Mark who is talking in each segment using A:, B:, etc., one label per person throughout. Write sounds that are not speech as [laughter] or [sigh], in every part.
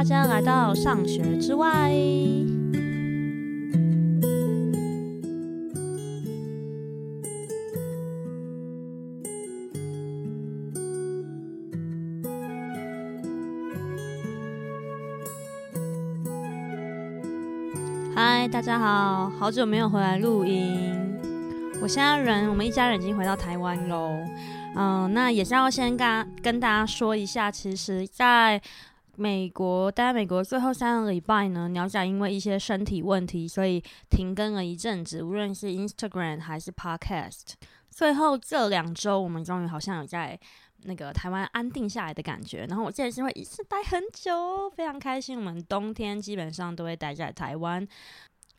A: 大家来到上学之外。嗨，大家好，好久没有回来录音。我现在人，我们一家人已经回到台湾喽。嗯，那也是要先跟跟大家说一下，其实在。美国，待在美国最后三个礼拜呢，鸟仔因为一些身体问题，所以停更了一阵子，无论是 Instagram 还是 Podcast。最后这两周，我们终于好像有在那个台湾安定下来的感觉。然后我现在是会一次待很久，非常开心。我们冬天基本上都会待在台湾。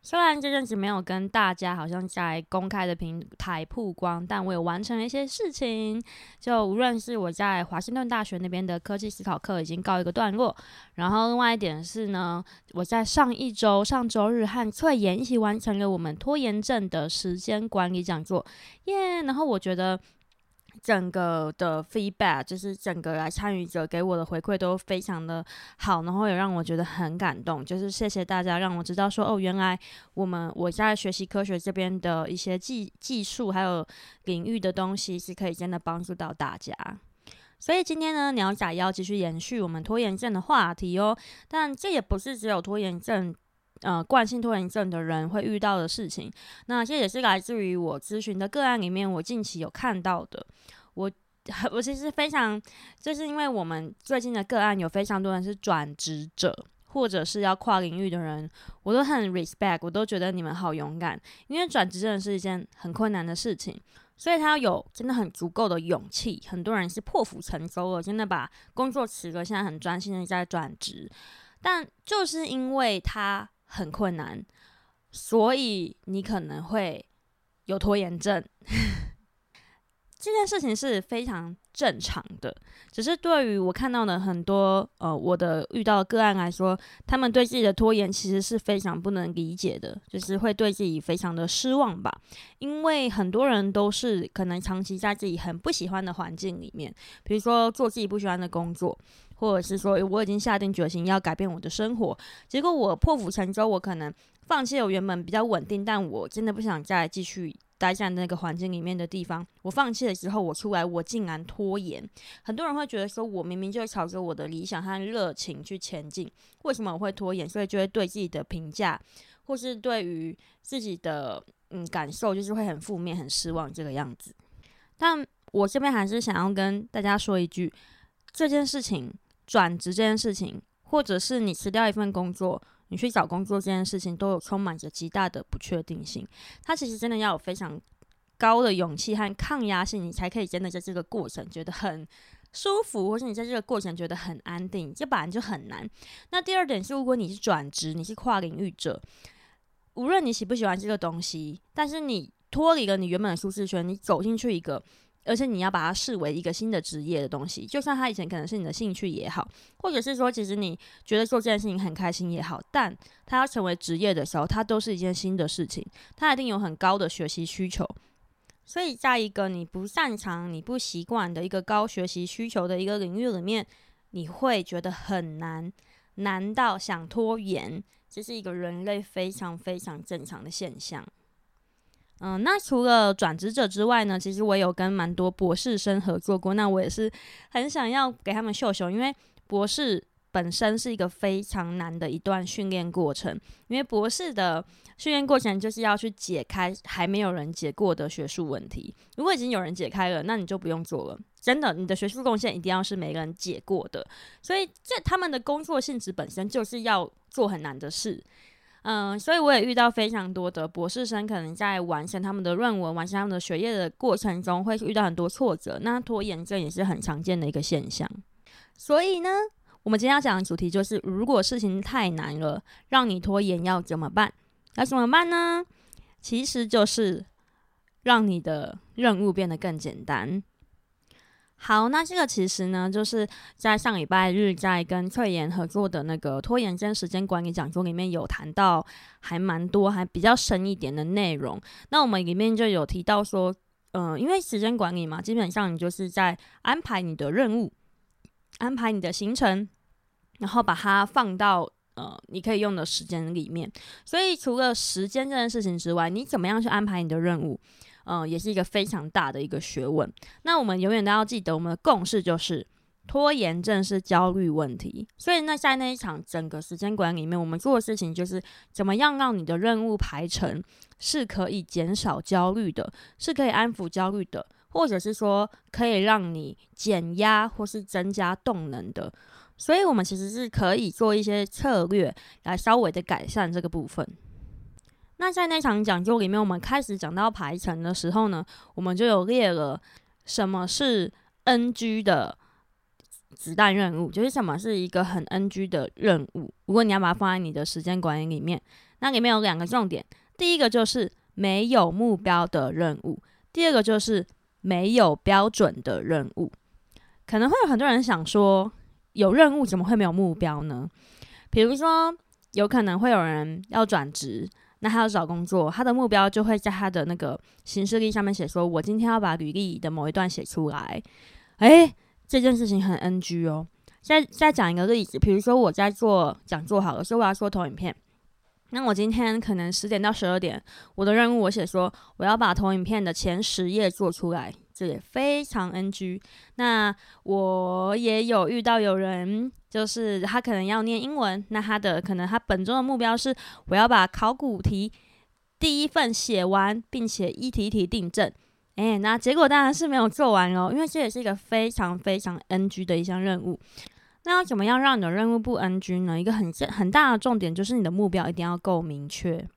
A: 虽然这阵子没有跟大家好像在公开的平台曝光，但我有完成了一些事情。就无论是我在华盛顿大学那边的科技思考课已经告一个段落，然后另外一点是呢，我在上一周上周日和翠妍一起完成了我们拖延症的时间管理讲座，耶！然后我觉得。整个的 feedback 就是整个来参与者给我的回馈都非常的好，然后也让我觉得很感动。就是谢谢大家让我知道说，哦，原来我们我在学习科学这边的一些技技术还有领域的东西是可以真的帮助到大家。所以今天呢，鸟仔要继续延续我们拖延症的话题哦。但这也不是只有拖延症。呃，惯性拖延症的人会遇到的事情，那这也是来自于我咨询的个案里面，我近期有看到的。我 [laughs] 我其实非常，就是因为我们最近的个案有非常多人是转职者，或者是要跨领域的人，我都很 respect，我都觉得你们好勇敢，因为转职真的是一件很困难的事情，所以他要有真的很足够的勇气。很多人是破釜沉舟了，真的把工作辞了，现在很专心的在转职，但就是因为他。很困难，所以你可能会有拖延症。[laughs] 这件事情是非常正常的，只是对于我看到的很多呃我的遇到的个案来说，他们对自己的拖延其实是非常不能理解的，就是会对自己非常的失望吧。因为很多人都是可能长期在自己很不喜欢的环境里面，比如说做自己不喜欢的工作。或者是说，我已经下定决心要改变我的生活，结果我破釜沉舟，我可能放弃了原本比较稳定，但我真的不想再继续待在那个环境里面的地方。我放弃的时候，我出来，我竟然拖延。很多人会觉得说，我明明就朝着我的理想和热情去前进，为什么我会拖延？所以就会对自己的评价，或是对于自己的嗯感受，就是会很负面、很失望这个样子。但我这边还是想要跟大家说一句，这件事情。转职这件事情，或者是你辞掉一份工作，你去找工作这件事情，都有充满着极大的不确定性。它其实真的要有非常高的勇气和抗压性，你才可以真的在这个过程觉得很舒服，或是你在这个过程觉得很安定，这本来就很难。那第二点是，如果你是转职，你是跨领域者，无论你喜不喜欢这个东西，但是你脱离了你原本的舒适圈，你走进去一个。而且你要把它视为一个新的职业的东西，就算它以前可能是你的兴趣也好，或者是说其实你觉得做这件事情很开心也好，但它要成为职业的时候，它都是一件新的事情，它一定有很高的学习需求。所以在一个你不擅长、你不习惯的一个高学习需求的一个领域里面，你会觉得很难，难到想拖延，这是一个人类非常非常正常的现象。嗯，那除了转职者之外呢，其实我有跟蛮多博士生合作过。那我也是很想要给他们秀秀，因为博士本身是一个非常难的一段训练过程。因为博士的训练过程就是要去解开还没有人解过的学术问题。如果已经有人解开了，那你就不用做了。真的，你的学术贡献一定要是每个人解过的。所以，这他们的工作性质本身就是要做很难的事。嗯，所以我也遇到非常多的博士生，可能在完成他们的论文、完成他们的学业的过程中，会遇到很多挫折。那拖延症也是很常见的一个现象。所以呢，我们今天要讲的主题就是，如果事情太难了，让你拖延要怎么办？要怎么办呢？其实就是让你的任务变得更简单。好，那这个其实呢，就是在上礼拜日在跟翠妍合作的那个拖延症时间管理讲座里面有谈到，还蛮多，还比较深一点的内容。那我们里面就有提到说，嗯、因为时间管理嘛，基本上你就是在安排你的任务，安排你的行程。然后把它放到呃你可以用的时间里面。所以除了时间这件事情之外，你怎么样去安排你的任务，嗯、也是一个非常大的一个学问。那我们永远都要记得，我们的共识就是。拖延症是焦虑问题，所以那在那一场整个时间管理里面，我们做的事情就是怎么样让你的任务排程是可以减少焦虑的，是可以安抚焦虑的，或者是说可以让你减压或是增加动能的。所以，我们其实是可以做一些策略来稍微的改善这个部分。那在那场讲座里面，我们开始讲到排程的时候呢，我们就有列了什么是 NG 的。子弹任务就是什么？是一个很 NG 的任务。如果你要把它放在你的时间管理里面，那里面有两个重点：第一个就是没有目标的任务；第二个就是没有标准的任务。可能会有很多人想说，有任务怎么会没有目标呢？比如说，有可能会有人要转职，那他要找工作，他的目标就会在他的那个行事历上面写说：“我今天要把履历的某一段写出来。”诶。这件事情很 NG 哦。再再讲一个例子，比如说我在做讲座好了，所以我要说投影片。那我今天可能十点到十二点，我的任务我写说我要把投影片的前十页做出来，这也非常 NG。那我也有遇到有人，就是他可能要念英文，那他的可能他本周的目标是我要把考古题第一份写完，并且一题一题订正。哎，那结果当然是没有做完哦，因为这也是一个非常非常 NG 的一项任务。那要怎么样让你的任务不 NG 呢？一个很很大的重点就是你的目标一定要够明确。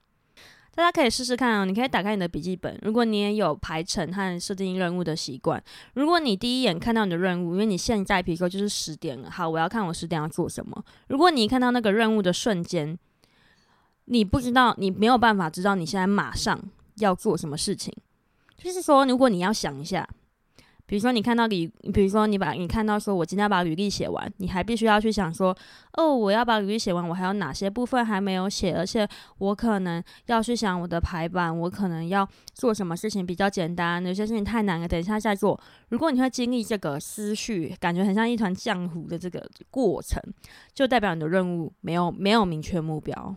A: 大家可以试试看哦，你可以打开你的笔记本，如果你也有排程和设定任务的习惯，如果你第一眼看到你的任务，因为你现在比如说就是十点了，好，我要看我十点要做什么。如果你看到那个任务的瞬间，你不知道，你没有办法知道你现在马上要做什么事情。就是说，如果你要想一下，比如说你看到你，比如说你把你看到说，我今天要把履历写完，你还必须要去想说，哦，我要把履历写完，我还有哪些部分还没有写，而且我可能要去想我的排版，我可能要做什么事情比较简单，有些事情太难了，等一下再做。如果你会经历这个思绪，感觉很像一团浆糊的这个过程，就代表你的任务没有没有明确目标，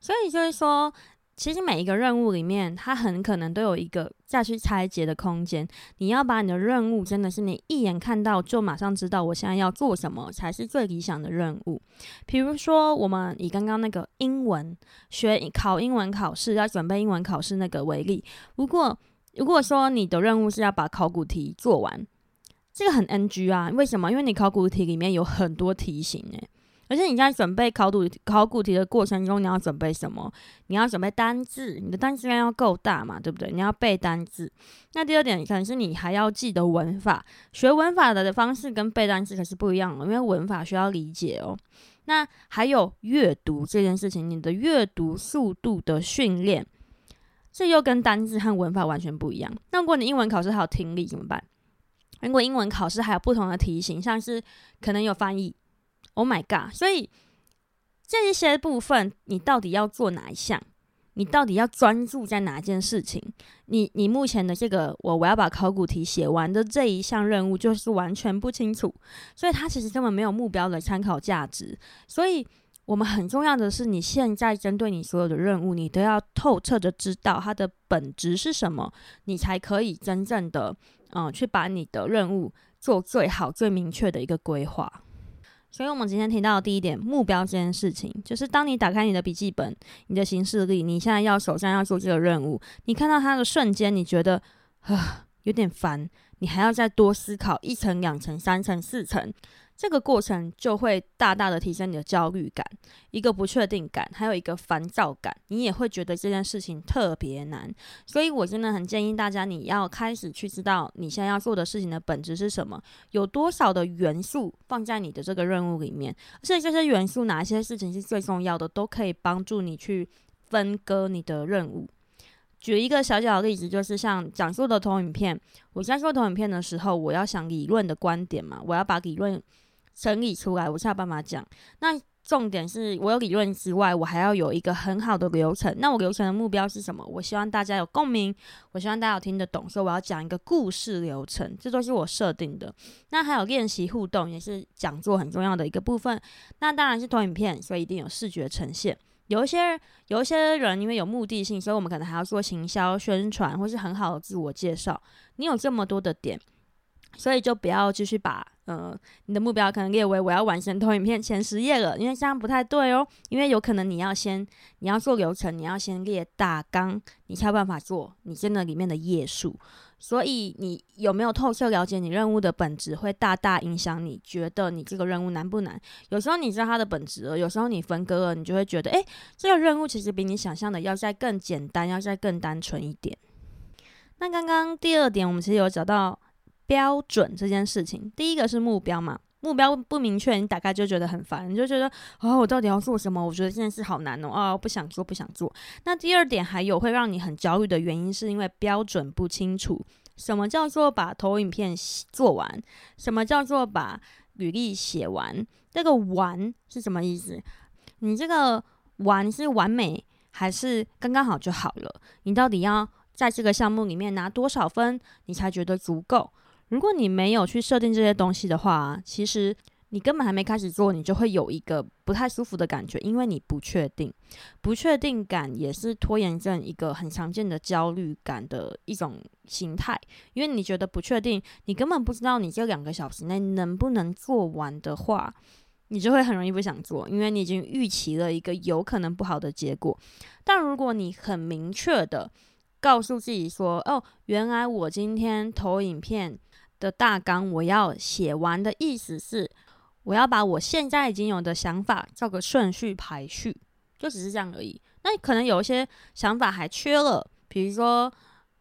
A: 所以就是说。其实每一个任务里面，它很可能都有一个再去拆解的空间。你要把你的任务真的是你一眼看到就马上知道我现在要做什么才是最理想的任务。比如说，我们以刚刚那个英文学考英文考试要准备英文考试那个为例，如果如果说你的任务是要把考古题做完，这个很 NG 啊。为什么？因为你考古题里面有很多题型诶。而且你在准备考古考古题的过程中，你要准备什么？你要准备单字，你的单字量要够大嘛，对不对？你要背单字。那第二点可能是你还要记得文法，学文法的方式跟背单字可是不一样的，因为文法需要理解哦。那还有阅读这件事情，你的阅读速度的训练，这又跟单字和文法完全不一样。那如果你英文考试还有听力怎么办？如果英文考试还有不同的题型，像是可能有翻译。Oh my god！所以这一些部分，你到底要做哪一项？你到底要专注在哪件事情？你你目前的这个我我要把考古题写完的这一项任务，就是完全不清楚，所以它其实根本没有目标的参考价值。所以我们很重要的是，你现在针对你所有的任务，你都要透彻的知道它的本质是什么，你才可以真正的嗯去把你的任务做最好、最明确的一个规划。所以，我们今天提到的第一点，目标这件事情，就是当你打开你的笔记本、你的行事历，你现在要手上要做这个任务，你看到它的瞬间，你觉得啊有点烦，你还要再多思考一层、两层、三层、四层。这个过程就会大大的提升你的焦虑感，一个不确定感，还有一个烦躁感，你也会觉得这件事情特别难。所以我真的很建议大家，你要开始去知道你现在要做的事情的本质是什么，有多少的元素放在你的这个任务里面，而且这些元素哪些事情是最重要的，都可以帮助你去分割你的任务。举一个小小的例子，就是像讲述的投影片，我在做投影片的时候，我要想理论的观点嘛，我要把理论。整理出来，我才有办法讲。那重点是我有理论之外，我还要有一个很好的流程。那我流程的目标是什么？我希望大家有共鸣，我希望大家有听得懂，所以我要讲一个故事流程，这都是我设定的。那还有练习互动，也是讲座很重要的一个部分。那当然是投影片，所以一定有视觉呈现。有一些有一些人因为有目的性，所以我们可能还要做行销宣传，或是很好的自我介绍。你有这么多的点。所以就不要继续把呃你的目标可能列为我要完成投影片前十页了，因为这样不太对哦。因为有可能你要先你要做流程，你要先列大纲，你才有办法做你真的里面的页数。所以你有没有透彻了解你任务的本质，会大大影响你觉得你这个任务难不难。有时候你知道它的本质了，有时候你分割了，你就会觉得，诶，这个任务其实比你想象的要再更简单，要再更单纯一点。那刚刚第二点，我们其实有找到。标准这件事情，第一个是目标嘛，目标不明确，你大概就觉得很烦，你就觉得哦，我到底要做什么？我觉得这件事好难哦，啊，不想做，不想做。那第二点还有会让你很焦虑的原因，是因为标准不清楚。什么叫做把投影片做完？什么叫做把履历写完？这个“完”是什么意思？你这个“完”是完美还是刚刚好就好了？你到底要在这个项目里面拿多少分，你才觉得足够？如果你没有去设定这些东西的话，其实你根本还没开始做，你就会有一个不太舒服的感觉，因为你不确定。不确定感也是拖延症一个很常见的焦虑感的一种形态，因为你觉得不确定，你根本不知道你这两个小时内能不能做完的话，你就会很容易不想做，因为你已经预期了一个有可能不好的结果。但如果你很明确的告诉自己说：“哦，原来我今天投影片。”的大纲我要写完的意思是，我要把我现在已经有的想法照个顺序排序，就只是这样而已。那可能有一些想法还缺了，比如说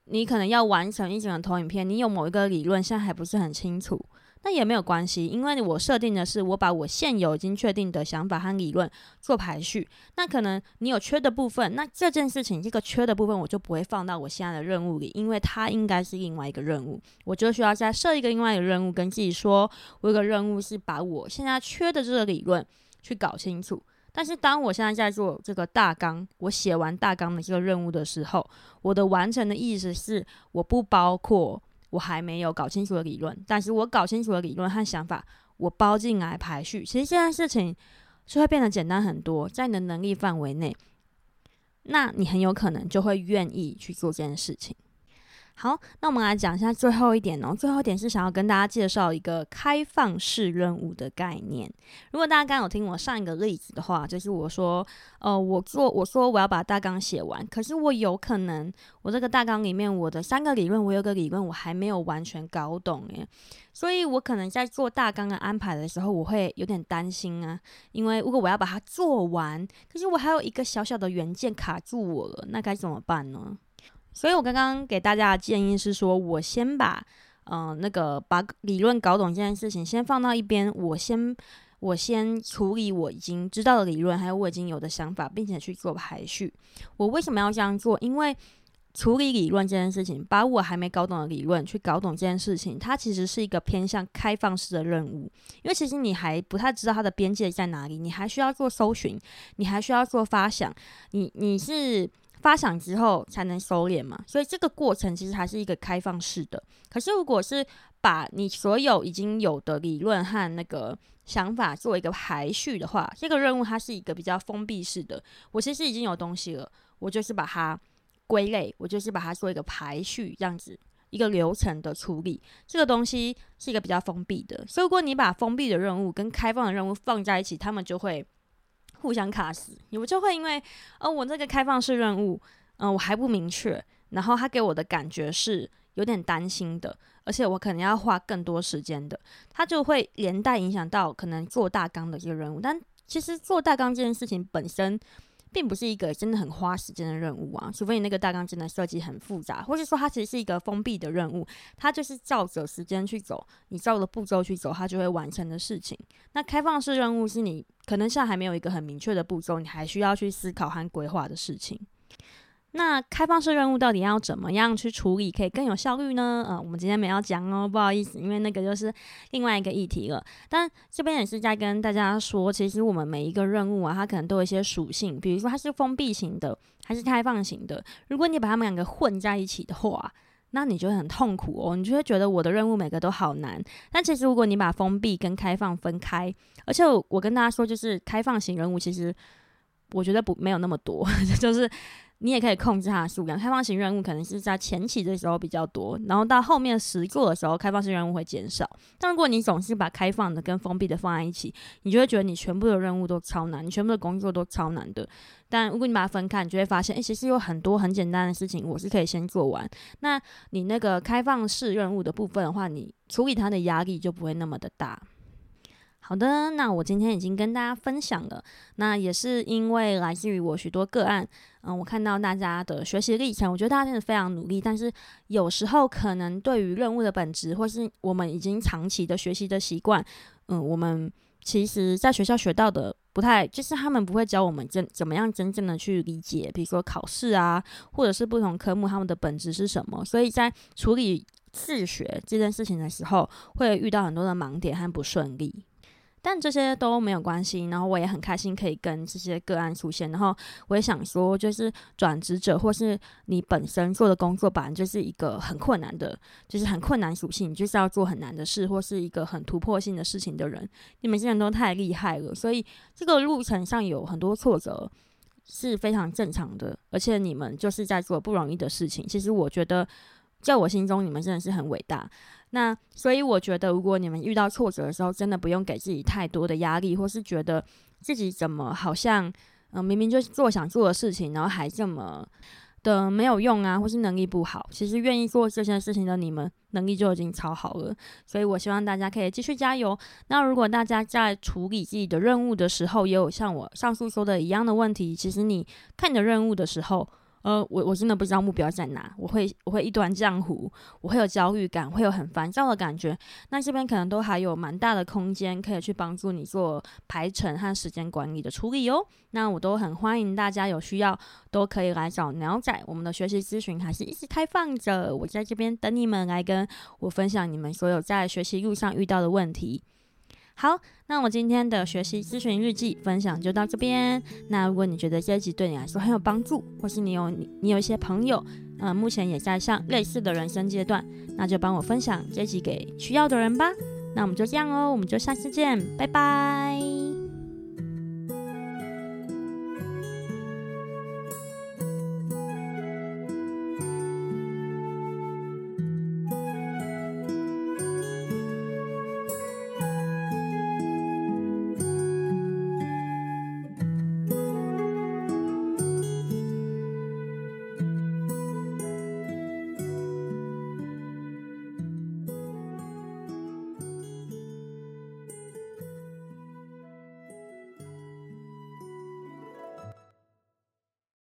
A: 你可能要完成一整个投影片，你有某一个理论现在还不是很清楚。那也没有关系，因为我设定的是我把我现有已经确定的想法和理论做排序。那可能你有缺的部分，那这件事情这个缺的部分我就不会放到我现在的任务里，因为它应该是另外一个任务。我就需要再设一个另外一个任务，跟自己说，我有个任务是把我现在缺的这个理论去搞清楚。但是当我现在在做这个大纲，我写完大纲的这个任务的时候，我的完成的意思是我不包括。我还没有搞清楚的理论，但是我搞清楚的理论和想法，我包进来排序，其实这件事情是会变得简单很多，在你的能力范围内，那你很有可能就会愿意去做这件事情。好，那我们来讲一下最后一点哦。最后一点是想要跟大家介绍一个开放式任务的概念。如果大家刚有听我上一个例子的话，就是我说，呃，我做我说我要把大纲写完，可是我有可能我这个大纲里面我的三个理论，我有个理论我还没有完全搞懂耶，所以我可能在做大纲的安排的时候，我会有点担心啊，因为如果我要把它做完，可是我还有一个小小的元件卡住我了，那该怎么办呢？所以我刚刚给大家的建议是说，我先把，嗯、那个把理论搞懂这件事情先放到一边，我先我先处理我已经知道的理论，还有我已经有的想法，并且去做排序。我为什么要这样做？因为处理理论这件事情，把我还没搞懂的理论去搞懂这件事情，它其实是一个偏向开放式的任务，因为其实你还不太知道它的边界在哪里，你还需要做搜寻，你还需要做发想，你你是。发想之后才能收敛嘛，所以这个过程其实还是一个开放式的。可是如果是把你所有已经有的理论和那个想法做一个排序的话，这个任务它是一个比较封闭式的。我其实已经有东西了，我就是把它归类，我就是把它做一个排序，这样子一个流程的处理。这个东西是一个比较封闭的。所以如果你把封闭的任务跟开放的任务放在一起，他们就会。互相卡死，你们就会因为，呃，我这个开放式任务，嗯、我还不明确，然后他给我的感觉是有点担心的，而且我可能要花更多时间的，他就会连带影响到可能做大纲的一个任务。但其实做大纲这件事情本身。并不是一个真的很花时间的任务啊，除非你那个大纲真的设计很复杂，或是说它其实是一个封闭的任务，它就是照着时间去走，你照着步骤去走，它就会完成的事情。那开放式任务是你可能现在还没有一个很明确的步骤，你还需要去思考和规划的事情。那开放式任务到底要怎么样去处理，可以更有效率呢？呃，我们今天没有讲哦，不好意思，因为那个就是另外一个议题了。但这边也是在跟大家说，其实我们每一个任务啊，它可能都有一些属性，比如说它是封闭型的，还是开放型的。如果你把它们两个混在一起的话，那你就会很痛苦哦，你就会觉得我的任务每个都好难。但其实如果你把封闭跟开放分开，而且，我跟大家说，就是开放型任务，其实我觉得不没有那么多，[laughs] 就是。你也可以控制它的数量。开放型任务可能是在前期的时候比较多，然后到后面实做的时候，开放性任务会减少。但如果你总是把开放的跟封闭的放在一起，你就会觉得你全部的任务都超难，你全部的工作都超难的。但如果你把它分开，你就会发现，诶，其实有很多很简单的事情，我是可以先做完。那你那个开放式任务的部分的话，你处理它的压力就不会那么的大。好的，那我今天已经跟大家分享了，那也是因为来自于我许多个案，嗯，我看到大家的学习历程，我觉得大家真的非常努力，但是有时候可能对于任务的本质，或是我们已经长期的学习的习惯，嗯，我们其实在学校学到的不太，就是他们不会教我们真怎么样真正的去理解，比如说考试啊，或者是不同科目他们的本质是什么，所以在处理自学这件事情的时候，会遇到很多的盲点和不顺利。但这些都没有关系，然后我也很开心可以跟这些个案出现。然后我也想说，就是转职者或是你本身做的工作本来就是一个很困难的，就是很困难属性，就是要做很难的事或是一个很突破性的事情的人，你们现在都太厉害了。所以这个路程上有很多挫折是非常正常的，而且你们就是在做不容易的事情。其实我觉得，在我心中，你们真的是很伟大。那所以我觉得，如果你们遇到挫折的时候，真的不用给自己太多的压力，或是觉得自己怎么好像，嗯、明明就是做想做的事情，然后还这么的没有用啊，或是能力不好。其实愿意做这些事情的你们，能力就已经超好了。所以我希望大家可以继续加油。那如果大家在处理自己的任务的时候，也有像我上述说的一样的问题，其实你看你的任务的时候。呃，我我真的不知道目标在哪，我会我会一团浆糊，我会有焦虑感，会有很烦躁的感觉。那这边可能都还有蛮大的空间，可以去帮助你做排程和时间管理的处理哦。那我都很欢迎大家有需要都可以来找鸟仔，我们的学习咨询还是一直开放着，我在这边等你们来跟我分享你们所有在学习路上遇到的问题。好，那我今天的学习咨询日记分享就到这边。那如果你觉得这一集对你来说很有帮助，或是你有你你有一些朋友，呃，目前也在上类似的人生阶段，那就帮我分享这一集给需要的人吧。那我们就这样哦，我们就下次见，拜拜。